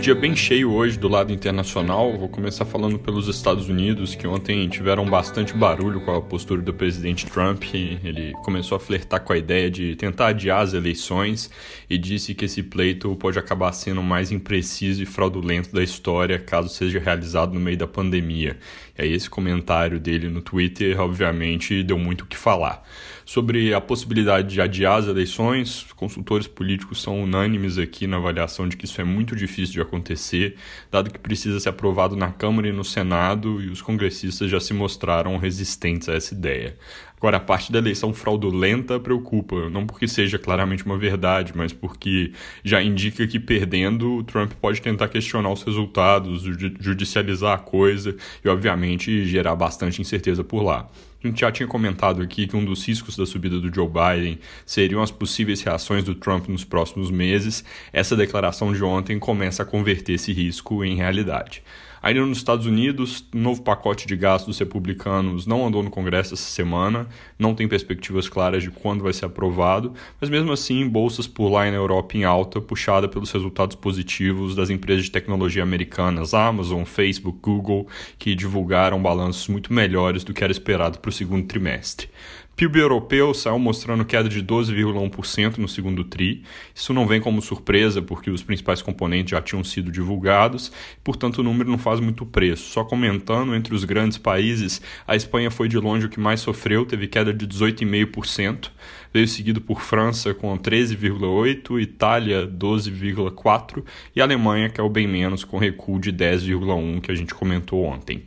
Dia bem cheio hoje do lado internacional, vou começar falando pelos Estados Unidos, que ontem tiveram bastante barulho com a postura do presidente Trump. Ele começou a flertar com a ideia de tentar adiar as eleições e disse que esse pleito pode acabar sendo o mais impreciso e fraudulento da história caso seja realizado no meio da pandemia. E aí esse comentário dele no Twitter, obviamente, deu muito o que falar. Sobre a possibilidade de adiar as eleições, consultores políticos são unânimes aqui na avaliação de que isso é muito difícil de acontecer, dado que precisa ser aprovado na Câmara e no Senado, e os congressistas já se mostraram resistentes a essa ideia. Agora, a parte da eleição fraudulenta preocupa, não porque seja claramente uma verdade, mas porque já indica que perdendo, o Trump pode tentar questionar os resultados, judicializar a coisa e, obviamente, gerar bastante incerteza por lá. A gente já tinha comentado aqui que um dos riscos da subida do Joe Biden seriam as possíveis reações do Trump nos próximos meses. Essa declaração de ontem começa a converter esse risco em realidade. Ainda nos Estados Unidos, novo pacote de gastos republicanos não andou no Congresso essa semana, não tem perspectivas claras de quando vai ser aprovado, mas mesmo assim, bolsas por lá na Europa em alta, puxada pelos resultados positivos das empresas de tecnologia americanas, Amazon, Facebook, Google, que divulgaram balanços muito melhores do que era esperado para o segundo trimestre. PIB europeu saiu mostrando queda de 12,1% no segundo TRI. Isso não vem como surpresa, porque os principais componentes já tinham sido divulgados, portanto o número não faz muito preço. Só comentando, entre os grandes países, a Espanha foi de longe o que mais sofreu, teve queda de 18,5%, veio seguido por França com 13,8%, Itália 12,4% e Alemanha, que é o bem menos, com recuo de 10,1% que a gente comentou ontem.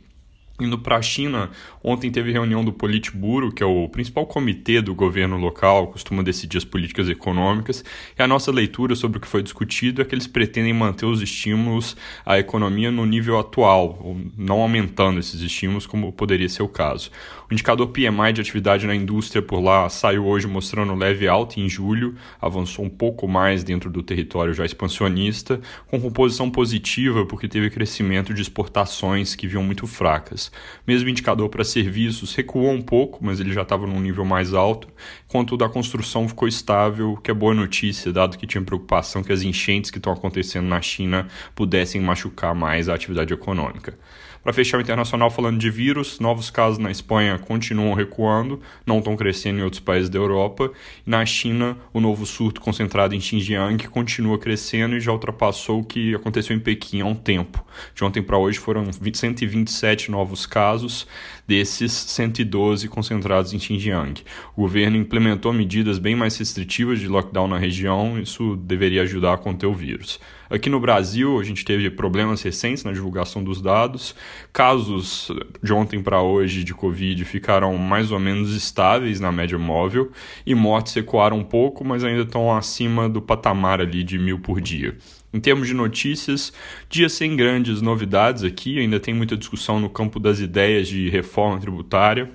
Indo para a China, ontem teve reunião do Politburo, que é o principal comitê do governo local, costuma decidir as políticas econômicas, e a nossa leitura sobre o que foi discutido é que eles pretendem manter os estímulos à economia no nível atual, não aumentando esses estímulos, como poderia ser o caso. O indicador PMI de atividade na indústria por lá saiu hoje mostrando leve alta em julho, avançou um pouco mais dentro do território já expansionista, com composição positiva porque teve crescimento de exportações que vinham muito fracas. Mesmo indicador para serviços recuou um pouco, mas ele já estava num nível mais alto, enquanto o da construção ficou estável, que é boa notícia, dado que tinha preocupação que as enchentes que estão acontecendo na China pudessem machucar mais a atividade econômica. Para fechar o internacional falando de vírus, novos casos na Espanha continuam recuando, não estão crescendo em outros países da Europa. Na China, o novo surto concentrado em Xinjiang continua crescendo e já ultrapassou o que aconteceu em Pequim há um tempo. De ontem para hoje foram 127 novos casos, desses 112 concentrados em Xinjiang. O governo implementou medidas bem mais restritivas de lockdown na região, isso deveria ajudar a conter o vírus. Aqui no Brasil, a gente teve problemas recentes na divulgação dos dados. Casos de ontem para hoje de Covid ficaram mais ou menos estáveis na média móvel e mortes recuaram um pouco, mas ainda estão acima do patamar ali de mil por dia. Em termos de notícias, dia sem grandes novidades aqui, ainda tem muita discussão no campo das ideias de reforma tributária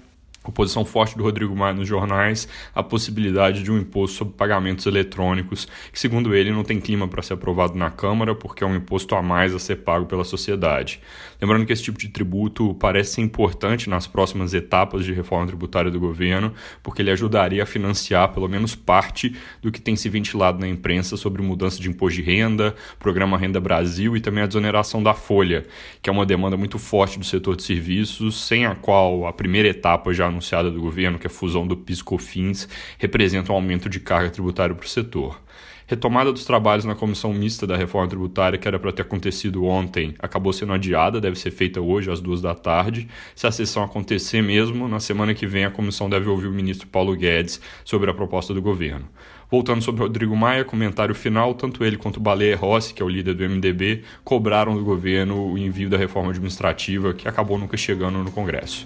oposição forte do Rodrigo Maia nos jornais a possibilidade de um imposto sobre pagamentos eletrônicos, que, segundo ele, não tem clima para ser aprovado na Câmara, porque é um imposto a mais a ser pago pela sociedade. Lembrando que esse tipo de tributo parece ser importante nas próximas etapas de reforma tributária do governo, porque ele ajudaria a financiar pelo menos parte do que tem se ventilado na imprensa sobre mudança de imposto de renda, programa Renda Brasil e também a desoneração da folha, que é uma demanda muito forte do setor de serviços, sem a qual a primeira etapa já anunciada do governo, que é a fusão do PIS/COFINS, representa um aumento de carga tributária para o setor. Retomada dos trabalhos na comissão mista da reforma tributária, que era para ter acontecido ontem, acabou sendo adiada, deve ser feita hoje às duas da tarde. Se a sessão acontecer mesmo, na semana que vem a comissão deve ouvir o ministro Paulo Guedes sobre a proposta do governo. Voltando sobre Rodrigo Maia, comentário final, tanto ele quanto Baleia Rossi, que é o líder do MDB, cobraram do governo o envio da reforma administrativa, que acabou nunca chegando no Congresso.